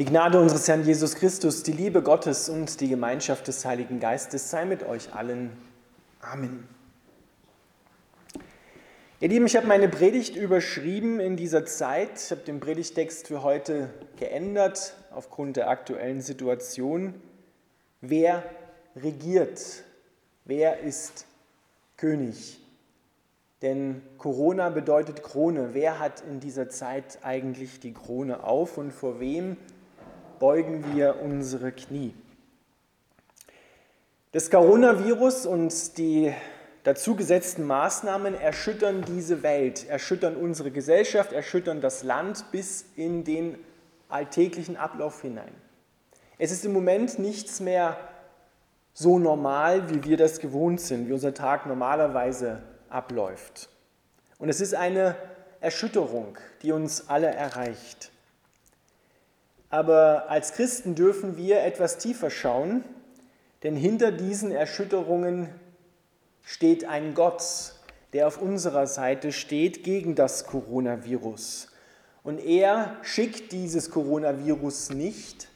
Die Gnade unseres Herrn Jesus Christus, die Liebe Gottes und die Gemeinschaft des Heiligen Geistes sei mit euch allen. Amen. Ihr Lieben, ich habe meine Predigt überschrieben in dieser Zeit. Ich habe den Predigtext für heute geändert aufgrund der aktuellen Situation. Wer regiert? Wer ist König? Denn Corona bedeutet Krone. Wer hat in dieser Zeit eigentlich die Krone auf und vor wem beugen wir unsere Knie. Das Coronavirus und die dazu gesetzten Maßnahmen erschüttern diese Welt, erschüttern unsere Gesellschaft, erschüttern das Land bis in den alltäglichen Ablauf hinein. Es ist im Moment nichts mehr so normal, wie wir das gewohnt sind, wie unser Tag normalerweise abläuft. Und es ist eine Erschütterung, die uns alle erreicht. Aber als Christen dürfen wir etwas tiefer schauen, denn hinter diesen Erschütterungen steht ein Gott, der auf unserer Seite steht gegen das Coronavirus. Und er schickt dieses Coronavirus nicht,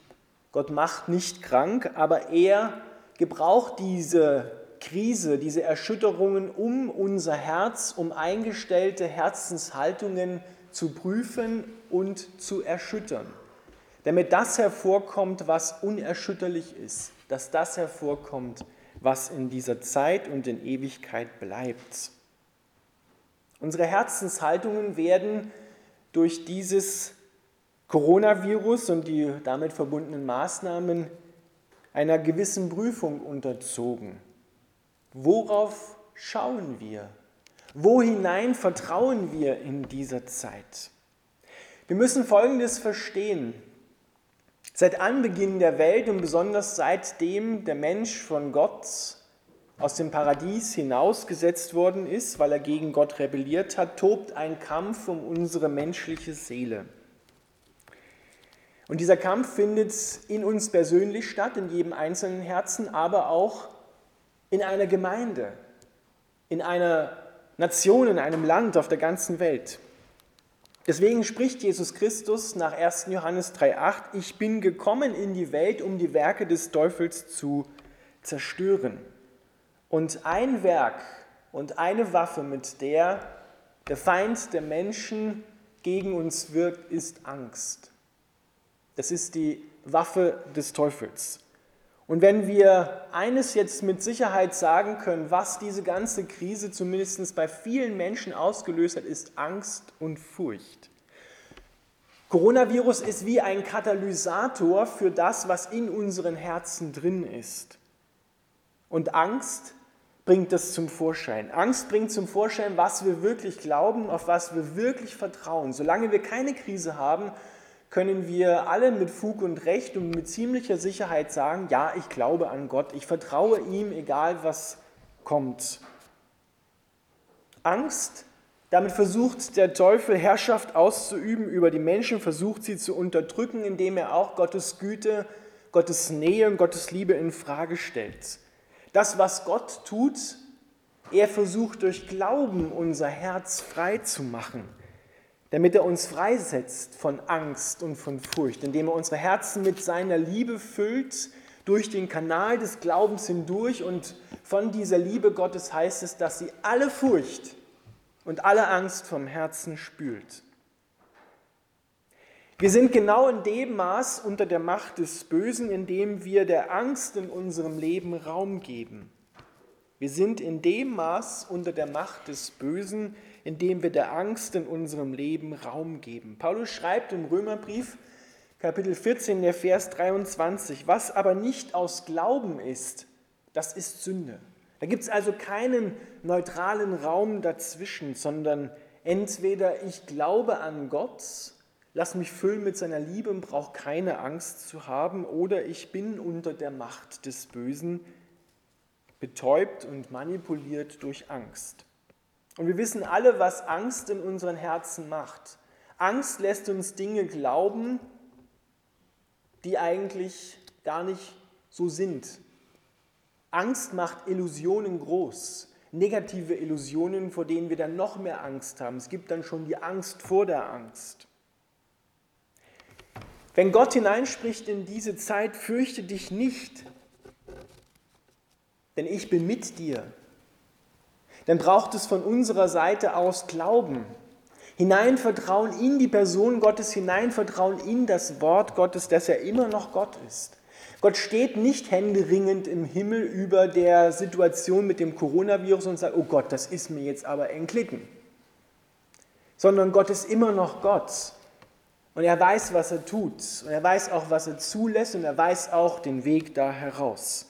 Gott macht nicht krank, aber er gebraucht diese Krise, diese Erschütterungen, um unser Herz, um eingestellte Herzenshaltungen zu prüfen und zu erschüttern damit das hervorkommt, was unerschütterlich ist, dass das hervorkommt, was in dieser Zeit und in Ewigkeit bleibt. Unsere Herzenshaltungen werden durch dieses Coronavirus und die damit verbundenen Maßnahmen einer gewissen Prüfung unterzogen. Worauf schauen wir? Wo hinein vertrauen wir in dieser Zeit? Wir müssen Folgendes verstehen. Seit Anbeginn der Welt und besonders seitdem der Mensch von Gott aus dem Paradies hinausgesetzt worden ist, weil er gegen Gott rebelliert hat, tobt ein Kampf um unsere menschliche Seele. Und dieser Kampf findet in uns persönlich statt, in jedem einzelnen Herzen, aber auch in einer Gemeinde, in einer Nation, in einem Land auf der ganzen Welt. Deswegen spricht Jesus Christus nach 1. Johannes 3.8, ich bin gekommen in die Welt, um die Werke des Teufels zu zerstören. Und ein Werk und eine Waffe, mit der der Feind der Menschen gegen uns wirkt, ist Angst. Das ist die Waffe des Teufels. Und wenn wir eines jetzt mit Sicherheit sagen können, was diese ganze Krise zumindest bei vielen Menschen ausgelöst hat, ist Angst und Furcht. Coronavirus ist wie ein Katalysator für das, was in unseren Herzen drin ist. Und Angst bringt das zum Vorschein. Angst bringt zum Vorschein, was wir wirklich glauben, auf was wir wirklich vertrauen. Solange wir keine Krise haben, können wir alle mit Fug und Recht und mit ziemlicher Sicherheit sagen, ja, ich glaube an Gott, ich vertraue ihm, egal was kommt. Angst, damit versucht der Teufel Herrschaft auszuüben über die Menschen, versucht sie zu unterdrücken, indem er auch Gottes Güte, Gottes Nähe und Gottes Liebe in Frage stellt. Das, was Gott tut, er versucht durch Glauben unser Herz frei zu machen damit er uns freisetzt von Angst und von Furcht, indem er unsere Herzen mit seiner Liebe füllt, durch den Kanal des Glaubens hindurch und von dieser Liebe Gottes heißt es, dass sie alle Furcht und alle Angst vom Herzen spült. Wir sind genau in dem Maß unter der Macht des Bösen, in dem wir der Angst in unserem Leben Raum geben. Wir sind in dem Maß unter der Macht des Bösen, wir der Angst in unserem Leben Raum geben. Paulus schreibt im Römerbrief, Kapitel 14, der Vers 23, was aber nicht aus Glauben ist, das ist Sünde. Da gibt es also keinen neutralen Raum dazwischen, sondern entweder ich glaube an Gott, lass mich füllen mit seiner Liebe und brauche keine Angst zu haben, oder ich bin unter der Macht des Bösen, betäubt und manipuliert durch Angst. Und wir wissen alle, was Angst in unseren Herzen macht. Angst lässt uns Dinge glauben, die eigentlich gar nicht so sind. Angst macht Illusionen groß, negative Illusionen, vor denen wir dann noch mehr Angst haben. Es gibt dann schon die Angst vor der Angst. Wenn Gott hineinspricht in diese Zeit, fürchte dich nicht, denn ich bin mit dir. Dann braucht es von unserer Seite aus Glauben. Hineinvertrauen in die Person Gottes, hineinvertrauen in das Wort Gottes, dass er immer noch Gott ist. Gott steht nicht händeringend im Himmel über der Situation mit dem Coronavirus und sagt, oh Gott, das ist mir jetzt aber entglitten. Sondern Gott ist immer noch Gott. Und er weiß, was er tut. Und er weiß auch, was er zulässt. Und er weiß auch den Weg da heraus.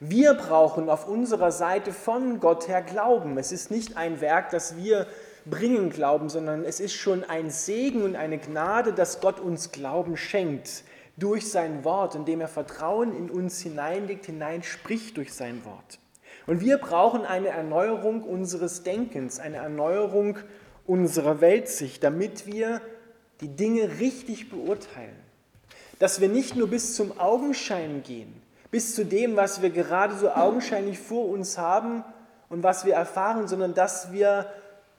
Wir brauchen auf unserer Seite von Gott her Glauben. Es ist nicht ein Werk, das wir bringen Glauben, sondern es ist schon ein Segen und eine Gnade, dass Gott uns Glauben schenkt durch sein Wort, indem er Vertrauen in uns hineinlegt, hineinspricht durch sein Wort. Und wir brauchen eine Erneuerung unseres Denkens, eine Erneuerung unserer Weltsicht, damit wir die Dinge richtig beurteilen. Dass wir nicht nur bis zum Augenschein gehen, bis zu dem, was wir gerade so augenscheinlich vor uns haben und was wir erfahren, sondern dass wir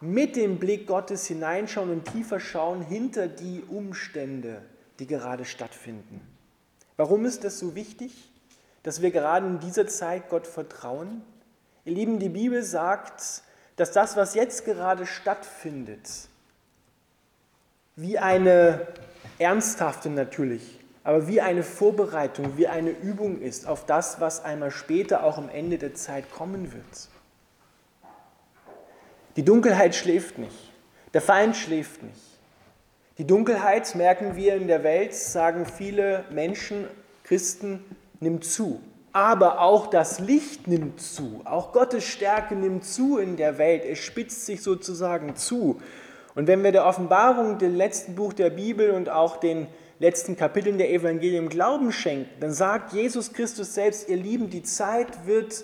mit dem Blick Gottes hineinschauen und tiefer schauen hinter die Umstände, die gerade stattfinden. Warum ist das so wichtig, dass wir gerade in dieser Zeit Gott vertrauen? Ihr Lieben, die Bibel sagt, dass das, was jetzt gerade stattfindet, wie eine ernsthafte natürlich, aber wie eine Vorbereitung, wie eine Übung ist auf das, was einmal später auch am Ende der Zeit kommen wird. Die Dunkelheit schläft nicht, der Feind schläft nicht. Die Dunkelheit, merken wir in der Welt, sagen viele Menschen, Christen, nimmt zu. Aber auch das Licht nimmt zu, auch Gottes Stärke nimmt zu in der Welt, es spitzt sich sozusagen zu. Und wenn wir der Offenbarung, dem letzten Buch der Bibel und auch den letzten Kapiteln der Evangelien Glauben schenken, dann sagt Jesus Christus selbst, ihr Lieben, die Zeit wird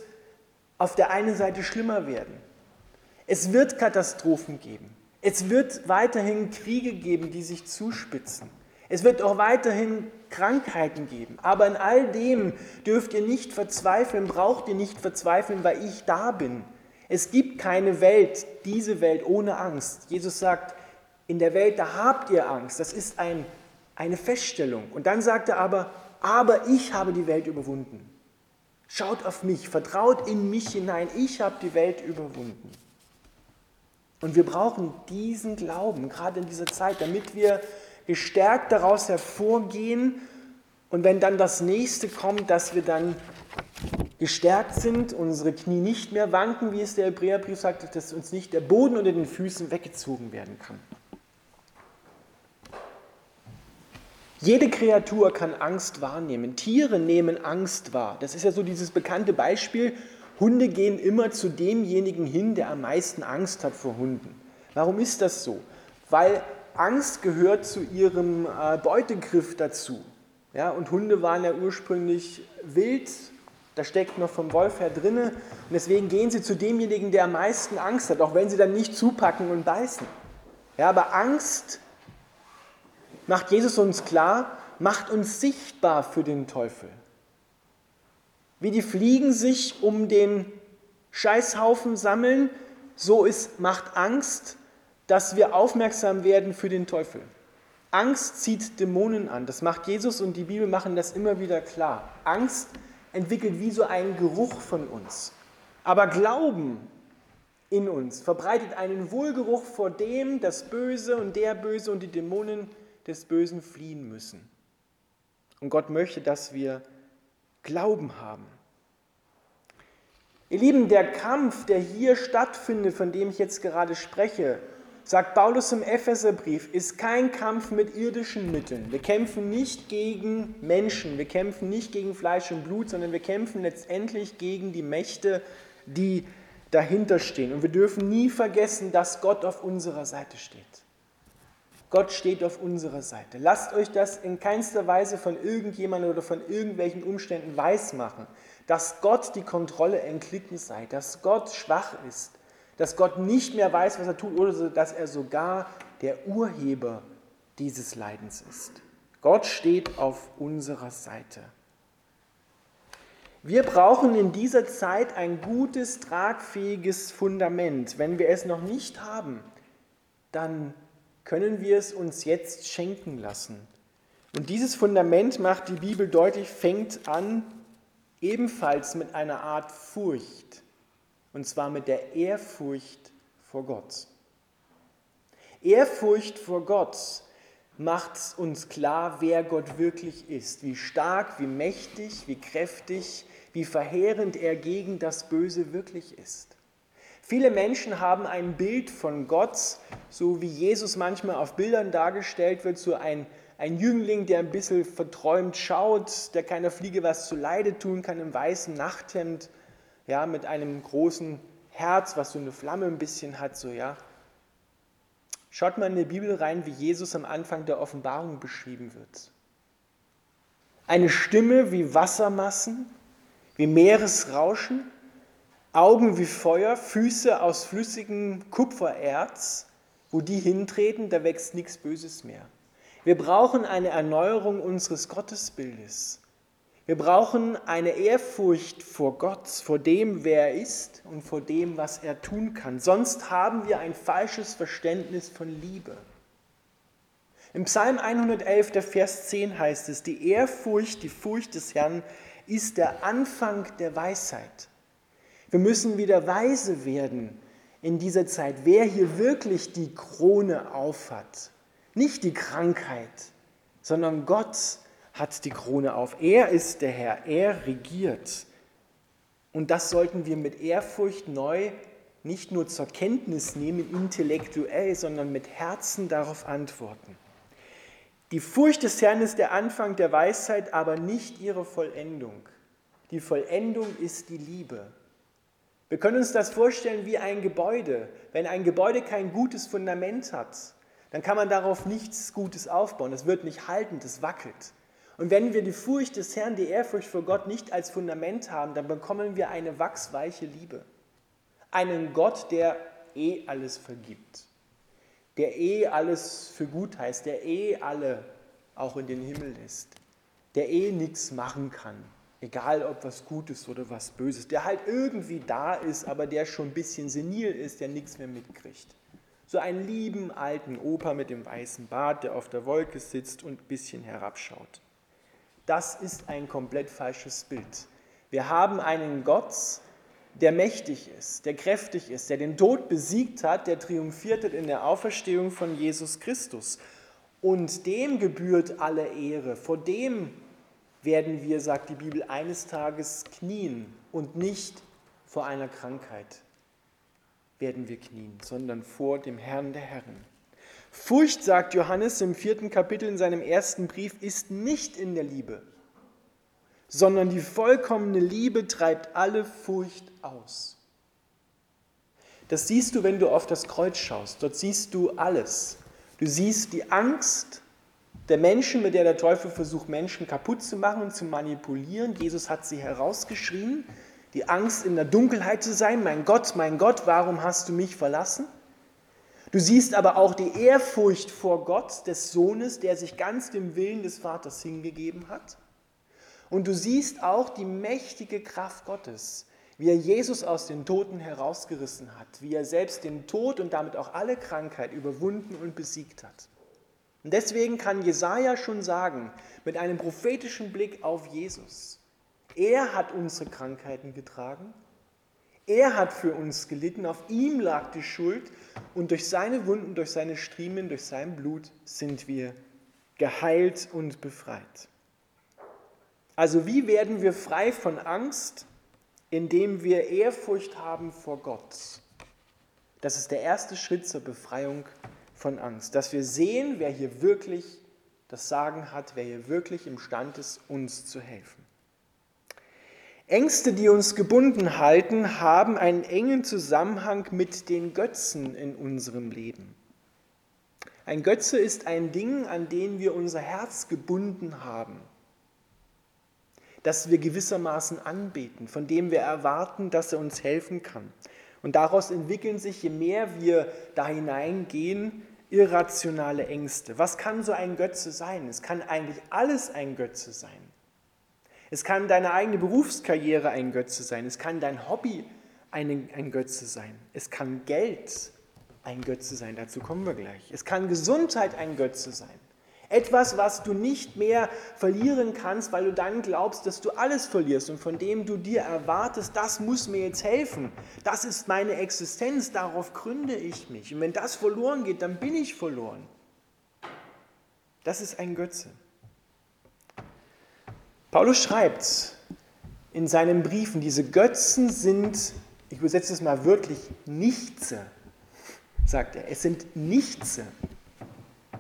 auf der einen Seite schlimmer werden. Es wird Katastrophen geben. Es wird weiterhin Kriege geben, die sich zuspitzen. Es wird auch weiterhin Krankheiten geben. Aber in all dem dürft ihr nicht verzweifeln, braucht ihr nicht verzweifeln, weil ich da bin. Es gibt keine Welt, diese Welt ohne Angst. Jesus sagt, in der Welt, da habt ihr Angst. Das ist ein, eine Feststellung. Und dann sagt er aber, aber ich habe die Welt überwunden. Schaut auf mich, vertraut in mich hinein. Ich habe die Welt überwunden. Und wir brauchen diesen Glauben, gerade in dieser Zeit, damit wir gestärkt daraus hervorgehen und wenn dann das nächste kommt, dass wir dann gestärkt sind, unsere Knie nicht mehr wanken, wie es der Hebräerbrief sagt, dass uns nicht der Boden unter den Füßen weggezogen werden kann. Jede Kreatur kann Angst wahrnehmen. Tiere nehmen Angst wahr. Das ist ja so dieses bekannte Beispiel. Hunde gehen immer zu demjenigen hin, der am meisten Angst hat vor Hunden. Warum ist das so? Weil Angst gehört zu ihrem äh, Beutegriff dazu. Ja, und Hunde waren ja ursprünglich wild, da steckt noch vom Wolf her drinne. Und deswegen gehen sie zu demjenigen, der am meisten Angst hat, auch wenn sie dann nicht zupacken und beißen. Ja, aber Angst, macht Jesus uns klar, macht uns sichtbar für den Teufel. Wie die Fliegen sich um den Scheißhaufen sammeln, so ist, macht Angst, dass wir aufmerksam werden für den Teufel. Angst zieht Dämonen an. Das macht Jesus und die Bibel machen das immer wieder klar. Angst entwickelt wie so einen Geruch von uns. Aber Glauben in uns verbreitet einen Wohlgeruch, vor dem das Böse und der Böse und die Dämonen des Bösen fliehen müssen. Und Gott möchte, dass wir Glauben haben. Ihr Lieben, der Kampf, der hier stattfindet, von dem ich jetzt gerade spreche, sagt Paulus im Epheserbrief, ist kein Kampf mit irdischen Mitteln. Wir kämpfen nicht gegen Menschen, wir kämpfen nicht gegen Fleisch und Blut, sondern wir kämpfen letztendlich gegen die Mächte, die dahinter stehen. Und wir dürfen nie vergessen, dass Gott auf unserer Seite steht. Gott steht auf unserer Seite. Lasst euch das in keinster Weise von irgendjemandem oder von irgendwelchen Umständen weismachen, dass Gott die Kontrolle entglitten sei, dass Gott schwach ist, dass Gott nicht mehr weiß, was er tut, oder dass er sogar der Urheber dieses Leidens ist. Gott steht auf unserer Seite. Wir brauchen in dieser Zeit ein gutes, tragfähiges Fundament. Wenn wir es noch nicht haben, dann können wir es uns jetzt schenken lassen. Und dieses Fundament macht die Bibel deutlich, fängt an ebenfalls mit einer Art Furcht, und zwar mit der Ehrfurcht vor Gott. Ehrfurcht vor Gott macht uns klar, wer Gott wirklich ist, wie stark, wie mächtig, wie kräftig, wie verheerend er gegen das Böse wirklich ist. Viele Menschen haben ein Bild von Gott, so wie Jesus manchmal auf Bildern dargestellt wird, so ein, ein Jüngling, der ein bisschen verträumt schaut, der keiner Fliege was zu Leide tun kann, im weißen Nachthemd, ja, mit einem großen Herz, was so eine Flamme ein bisschen hat, so, ja. Schaut mal in die Bibel rein, wie Jesus am Anfang der Offenbarung beschrieben wird. Eine Stimme wie Wassermassen, wie Meeresrauschen, Augen wie Feuer, Füße aus flüssigem Kupfererz, wo die hintreten, da wächst nichts Böses mehr. Wir brauchen eine Erneuerung unseres Gottesbildes. Wir brauchen eine Ehrfurcht vor Gott, vor dem, wer er ist und vor dem, was er tun kann. Sonst haben wir ein falsches Verständnis von Liebe. Im Psalm 111, der Vers 10 heißt es, die Ehrfurcht, die Furcht des Herrn ist der Anfang der Weisheit. Wir müssen wieder weise werden in dieser Zeit, wer hier wirklich die Krone aufhat. Nicht die Krankheit, sondern Gott, hat die Krone auf. Er ist der Herr, er regiert. Und das sollten wir mit Ehrfurcht neu nicht nur zur Kenntnis nehmen, intellektuell, sondern mit Herzen darauf antworten. Die Furcht des Herrn ist der Anfang der Weisheit, aber nicht ihre Vollendung. Die Vollendung ist die Liebe. Wir können uns das vorstellen wie ein Gebäude. Wenn ein Gebäude kein gutes Fundament hat, dann kann man darauf nichts Gutes aufbauen. Es wird nicht halten, es wackelt. Und wenn wir die Furcht des Herrn, die Ehrfurcht vor Gott nicht als Fundament haben, dann bekommen wir eine wachsweiche Liebe. Einen Gott, der eh alles vergibt, der eh alles für gut heißt, der eh alle auch in den Himmel lässt, der eh nichts machen kann, egal ob was Gutes oder was Böses, der halt irgendwie da ist, aber der schon ein bisschen senil ist, der nichts mehr mitkriegt. So einen lieben alten Opa mit dem weißen Bart, der auf der Wolke sitzt und ein bisschen herabschaut. Das ist ein komplett falsches Bild. Wir haben einen Gott, der mächtig ist, der kräftig ist, der den Tod besiegt hat, der triumphiert hat in der Auferstehung von Jesus Christus. Und dem gebührt alle Ehre. Vor dem werden wir, sagt die Bibel, eines Tages knien und nicht vor einer Krankheit werden wir knien, sondern vor dem Herrn der Herren. Furcht, sagt Johannes im vierten Kapitel in seinem ersten Brief, ist nicht in der Liebe, sondern die vollkommene Liebe treibt alle Furcht aus. Das siehst du, wenn du auf das Kreuz schaust. Dort siehst du alles. Du siehst die Angst der Menschen, mit der der Teufel versucht, Menschen kaputt zu machen und zu manipulieren. Jesus hat sie herausgeschrien. Die Angst, in der Dunkelheit zu sein. Mein Gott, mein Gott, warum hast du mich verlassen? Du siehst aber auch die Ehrfurcht vor Gott des Sohnes, der sich ganz dem Willen des Vaters hingegeben hat. Und du siehst auch die mächtige Kraft Gottes, wie er Jesus aus den Toten herausgerissen hat, wie er selbst den Tod und damit auch alle Krankheit überwunden und besiegt hat. Und deswegen kann Jesaja schon sagen, mit einem prophetischen Blick auf Jesus, er hat unsere Krankheiten getragen er hat für uns gelitten, auf ihm lag die Schuld und durch seine Wunden, durch seine Striemen, durch sein Blut sind wir geheilt und befreit. Also wie werden wir frei von Angst, indem wir Ehrfurcht haben vor Gott? Das ist der erste Schritt zur Befreiung von Angst, dass wir sehen, wer hier wirklich das Sagen hat, wer hier wirklich imstand ist, uns zu helfen. Ängste, die uns gebunden halten, haben einen engen Zusammenhang mit den Götzen in unserem Leben. Ein Götze ist ein Ding, an den wir unser Herz gebunden haben, das wir gewissermaßen anbeten, von dem wir erwarten, dass er uns helfen kann. Und daraus entwickeln sich, je mehr wir da hineingehen, irrationale Ängste. Was kann so ein Götze sein? Es kann eigentlich alles ein Götze sein. Es kann deine eigene Berufskarriere ein Götze sein. Es kann dein Hobby ein, ein Götze sein. Es kann Geld ein Götze sein. Dazu kommen wir gleich. Es kann Gesundheit ein Götze sein. Etwas, was du nicht mehr verlieren kannst, weil du dann glaubst, dass du alles verlierst und von dem du dir erwartest, das muss mir jetzt helfen. Das ist meine Existenz, darauf gründe ich mich. Und wenn das verloren geht, dann bin ich verloren. Das ist ein Götze. Paulus schreibt in seinen Briefen, diese Götzen sind, ich übersetze es mal wirklich, Nichtse, sagt er. Es sind Nichtse.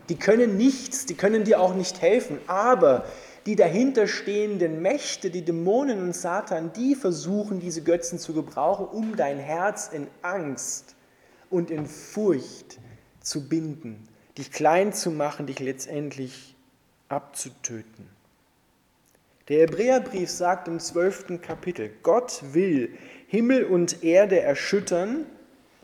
Die können nichts, die können dir auch nicht helfen, aber die dahinterstehenden Mächte, die Dämonen und Satan, die versuchen, diese Götzen zu gebrauchen, um dein Herz in Angst und in Furcht zu binden, dich klein zu machen, dich letztendlich abzutöten. Der Hebräerbrief sagt im zwölften Kapitel, Gott will Himmel und Erde erschüttern,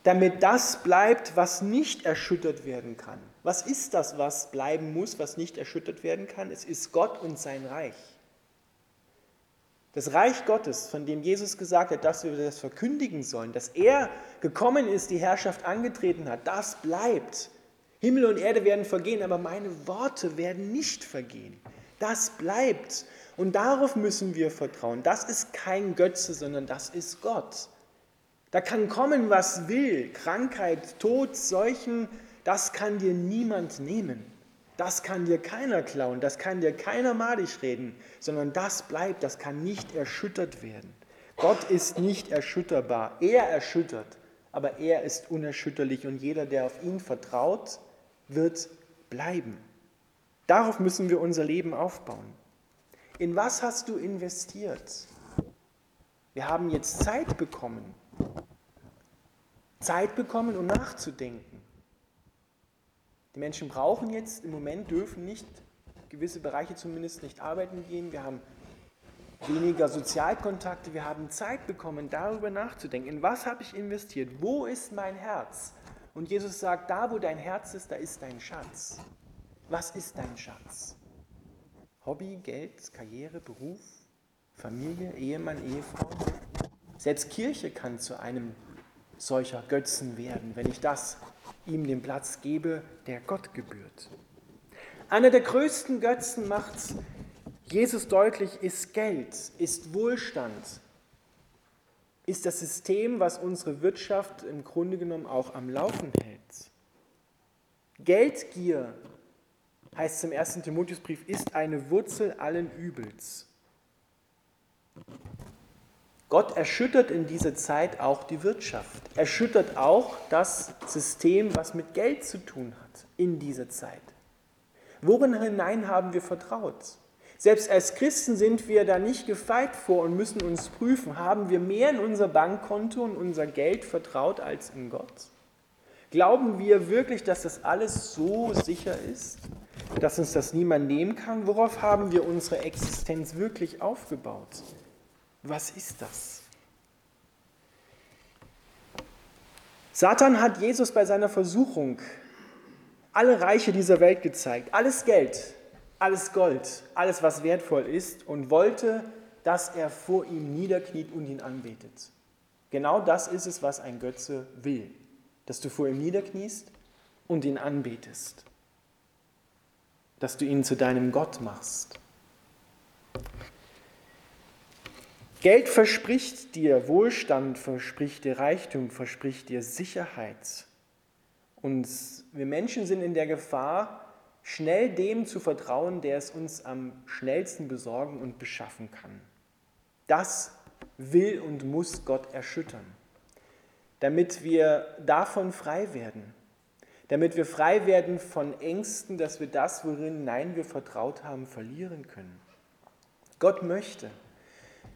damit das bleibt, was nicht erschüttert werden kann. Was ist das, was bleiben muss, was nicht erschüttert werden kann? Es ist Gott und sein Reich. Das Reich Gottes, von dem Jesus gesagt hat, dass wir das verkündigen sollen, dass er gekommen ist, die Herrschaft angetreten hat, das bleibt. Himmel und Erde werden vergehen, aber meine Worte werden nicht vergehen. Das bleibt. Und darauf müssen wir vertrauen. Das ist kein Götze, sondern das ist Gott. Da kann kommen, was will. Krankheit, Tod, Seuchen, das kann dir niemand nehmen. Das kann dir keiner klauen, das kann dir keiner malig reden, sondern das bleibt, das kann nicht erschüttert werden. Gott ist nicht erschütterbar. Er erschüttert, aber er ist unerschütterlich und jeder, der auf ihn vertraut, wird bleiben. Darauf müssen wir unser Leben aufbauen. In was hast du investiert? Wir haben jetzt Zeit bekommen. Zeit bekommen, um nachzudenken. Die Menschen brauchen jetzt, im Moment dürfen nicht, gewisse Bereiche zumindest nicht arbeiten gehen. Wir haben weniger Sozialkontakte, wir haben Zeit bekommen, darüber nachzudenken. In was habe ich investiert? Wo ist mein Herz? Und Jesus sagt, da wo dein Herz ist, da ist dein Schatz. Was ist dein Schatz? Hobby, Geld, Karriere, Beruf, Familie, Ehemann, Ehefrau? Selbst Kirche kann zu einem solcher Götzen werden, wenn ich das ihm den Platz gebe, der Gott gebührt. Einer der größten Götzen macht Jesus deutlich, ist Geld, ist Wohlstand, ist das System, was unsere Wirtschaft im Grunde genommen auch am Laufen hält. Geldgier, heißt es im ersten Timotheusbrief, ist eine Wurzel allen Übels. Gott erschüttert in dieser Zeit auch die Wirtschaft, erschüttert auch das System, was mit Geld zu tun hat in dieser Zeit. Worin hinein haben wir vertraut? Selbst als Christen sind wir da nicht gefeit vor und müssen uns prüfen, haben wir mehr in unser Bankkonto und unser Geld vertraut als in Gott? Glauben wir wirklich, dass das alles so sicher ist, dass uns das niemand nehmen kann? Worauf haben wir unsere Existenz wirklich aufgebaut? Was ist das? Satan hat Jesus bei seiner Versuchung alle Reiche dieser Welt gezeigt, alles Geld, alles Gold, alles, was wertvoll ist, und wollte, dass er vor ihm niederkniet und ihn anbetet. Genau das ist es, was ein Götze will, dass du vor ihm niederkniest und ihn anbetest, dass du ihn zu deinem Gott machst. Geld verspricht dir Wohlstand, verspricht dir Reichtum, verspricht dir Sicherheit. Und wir Menschen sind in der Gefahr, schnell dem zu vertrauen, der es uns am schnellsten besorgen und beschaffen kann. Das will und muss Gott erschüttern, damit wir davon frei werden, damit wir frei werden von Ängsten, dass wir das, worin nein wir vertraut haben, verlieren können. Gott möchte,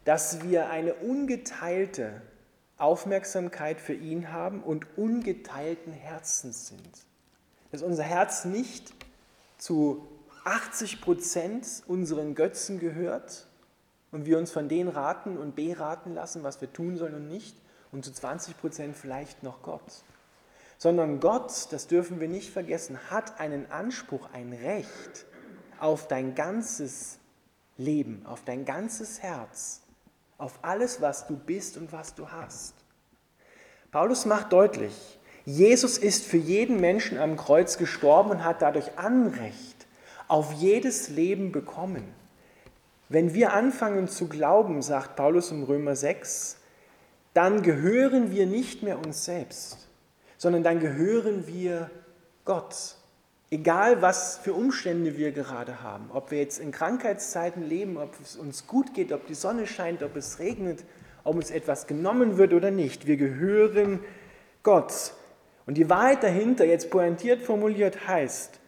dass wir eine ungeteilte Aufmerksamkeit für ihn haben und ungeteilten Herzens sind. Dass unser Herz nicht zu 80 Prozent unseren Götzen gehört und wir uns von denen raten und beraten lassen, was wir tun sollen und nicht, und zu 20 Prozent vielleicht noch Gott. Sondern Gott, das dürfen wir nicht vergessen, hat einen Anspruch, ein Recht auf dein ganzes Leben, auf dein ganzes Herz auf alles, was du bist und was du hast. Paulus macht deutlich, Jesus ist für jeden Menschen am Kreuz gestorben und hat dadurch Anrecht auf jedes Leben bekommen. Wenn wir anfangen zu glauben, sagt Paulus im Römer 6, dann gehören wir nicht mehr uns selbst, sondern dann gehören wir Gott. Egal, was für Umstände wir gerade haben, ob wir jetzt in Krankheitszeiten leben, ob es uns gut geht, ob die Sonne scheint, ob es regnet, ob uns etwas genommen wird oder nicht, wir gehören Gott. Und die Wahrheit dahinter, jetzt pointiert formuliert, heißt,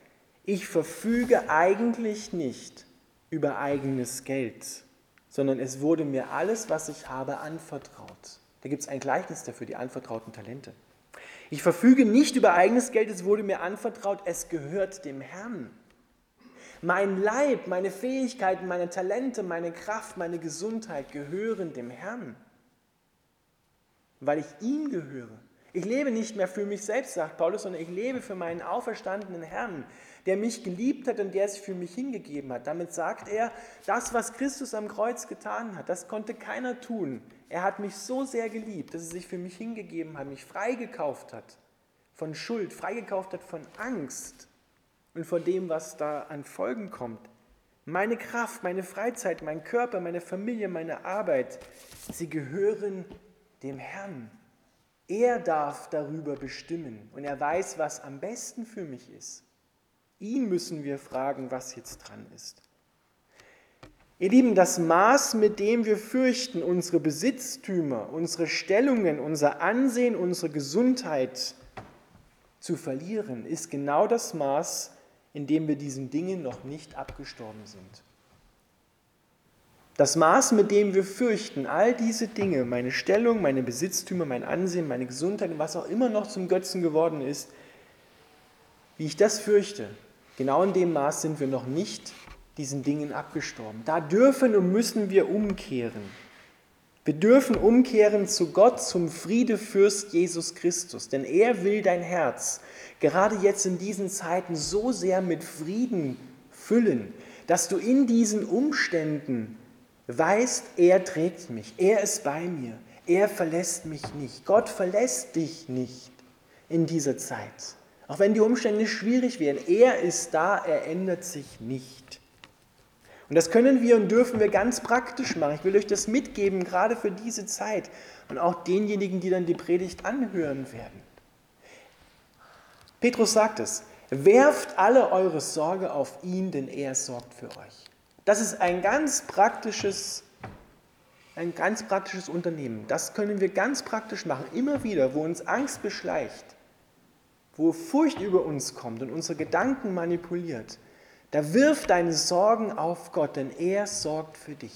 ich verfüge eigentlich nicht über eigenes Geld, sondern es wurde mir alles, was ich habe, anvertraut. Da gibt es ein Gleichnis dafür, die anvertrauten Talente. Ich verfüge nicht über eigenes Geld, es wurde mir anvertraut, es gehört dem Herrn. Mein Leib, meine Fähigkeiten, meine Talente, meine Kraft, meine Gesundheit gehören dem Herrn, weil ich ihm gehöre. Ich lebe nicht mehr für mich selbst, sagt Paulus, sondern ich lebe für meinen auferstandenen Herrn, der mich geliebt hat und der sich für mich hingegeben hat. Damit sagt er, das, was Christus am Kreuz getan hat, das konnte keiner tun. Er hat mich so sehr geliebt, dass er sich für mich hingegeben hat, mich freigekauft hat von Schuld, freigekauft hat von Angst und von dem, was da an Folgen kommt. Meine Kraft, meine Freizeit, mein Körper, meine Familie, meine Arbeit, sie gehören dem Herrn. Er darf darüber bestimmen und er weiß, was am besten für mich ist. Ihn müssen wir fragen, was jetzt dran ist. Ihr Lieben, das Maß, mit dem wir fürchten, unsere Besitztümer, unsere Stellungen, unser Ansehen, unsere Gesundheit zu verlieren, ist genau das Maß, in dem wir diesen Dingen noch nicht abgestorben sind. Das Maß, mit dem wir fürchten, all diese Dinge, meine Stellung, meine Besitztümer, mein Ansehen, meine Gesundheit, was auch immer noch zum Götzen geworden ist, wie ich das fürchte, Genau in dem Maß sind wir noch nicht diesen Dingen abgestorben. Da dürfen und müssen wir umkehren. Wir dürfen umkehren zu Gott, zum Friedefürst Jesus Christus, denn er will dein Herz gerade jetzt in diesen Zeiten so sehr mit Frieden füllen, dass du in diesen Umständen weißt, er trägt mich, er ist bei mir, er verlässt mich nicht, Gott verlässt dich nicht in dieser Zeit. Auch wenn die Umstände schwierig werden, er ist da, er ändert sich nicht. Und das können wir und dürfen wir ganz praktisch machen. Ich will euch das mitgeben, gerade für diese Zeit und auch denjenigen, die dann die Predigt anhören werden. Petrus sagt es, werft alle eure Sorge auf ihn, denn er sorgt für euch. Das ist ein ganz praktisches, ein ganz praktisches Unternehmen. Das können wir ganz praktisch machen, immer wieder, wo uns Angst beschleicht wo Furcht über uns kommt und unsere Gedanken manipuliert, da wirf deine Sorgen auf Gott, denn er sorgt für dich.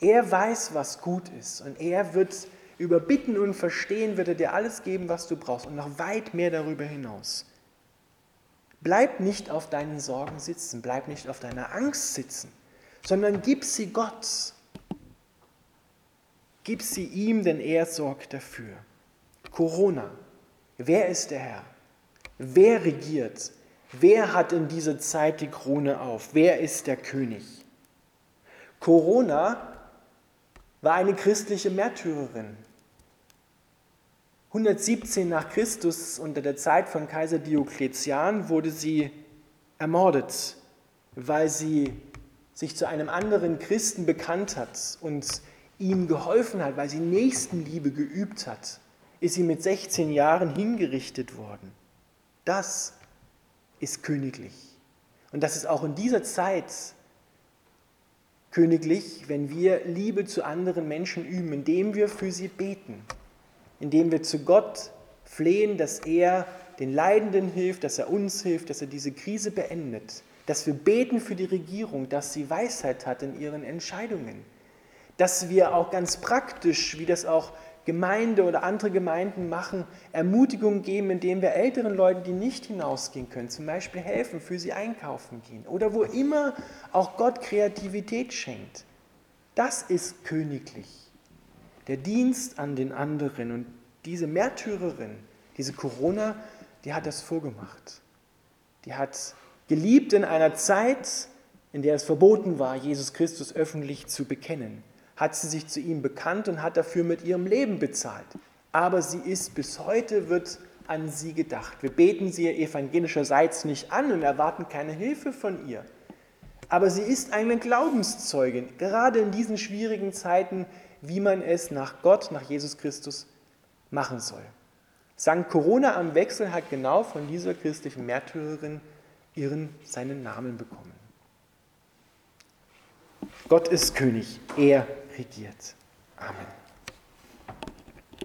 Er weiß, was gut ist und er wird über Bitten und Verstehen wird er dir alles geben, was du brauchst und noch weit mehr darüber hinaus. Bleib nicht auf deinen Sorgen sitzen, bleib nicht auf deiner Angst sitzen, sondern gib sie Gott. Gib sie ihm, denn er sorgt dafür. Corona. Wer ist der Herr? Wer regiert? Wer hat in dieser Zeit die Krone auf? Wer ist der König? Corona war eine christliche Märtyrerin. 117 nach Christus unter der Zeit von Kaiser Diokletian wurde sie ermordet, weil sie sich zu einem anderen Christen bekannt hat und ihm geholfen hat, weil sie Nächstenliebe geübt hat, ist sie mit 16 Jahren hingerichtet worden. Das ist königlich. Und das ist auch in dieser Zeit königlich, wenn wir Liebe zu anderen Menschen üben, indem wir für sie beten, indem wir zu Gott flehen, dass er den Leidenden hilft, dass er uns hilft, dass er diese Krise beendet, dass wir beten für die Regierung, dass sie Weisheit hat in ihren Entscheidungen, dass wir auch ganz praktisch, wie das auch Gemeinde oder andere Gemeinden machen, Ermutigung geben, indem wir älteren Leuten, die nicht hinausgehen können, zum Beispiel helfen, für sie einkaufen gehen oder wo immer auch Gott Kreativität schenkt. Das ist königlich. Der Dienst an den anderen und diese Märtyrerin, diese Corona, die hat das vorgemacht. Die hat geliebt in einer Zeit, in der es verboten war, Jesus Christus öffentlich zu bekennen hat sie sich zu ihm bekannt und hat dafür mit ihrem Leben bezahlt. Aber sie ist bis heute, wird an sie gedacht. Wir beten sie evangelischerseits nicht an und erwarten keine Hilfe von ihr. Aber sie ist eine Glaubenszeugin, gerade in diesen schwierigen Zeiten, wie man es nach Gott, nach Jesus Christus machen soll. St. Corona am Wechsel hat genau von dieser christlichen Märtyrerin ihren, seinen Namen bekommen. Gott ist König, er regiert. Amen.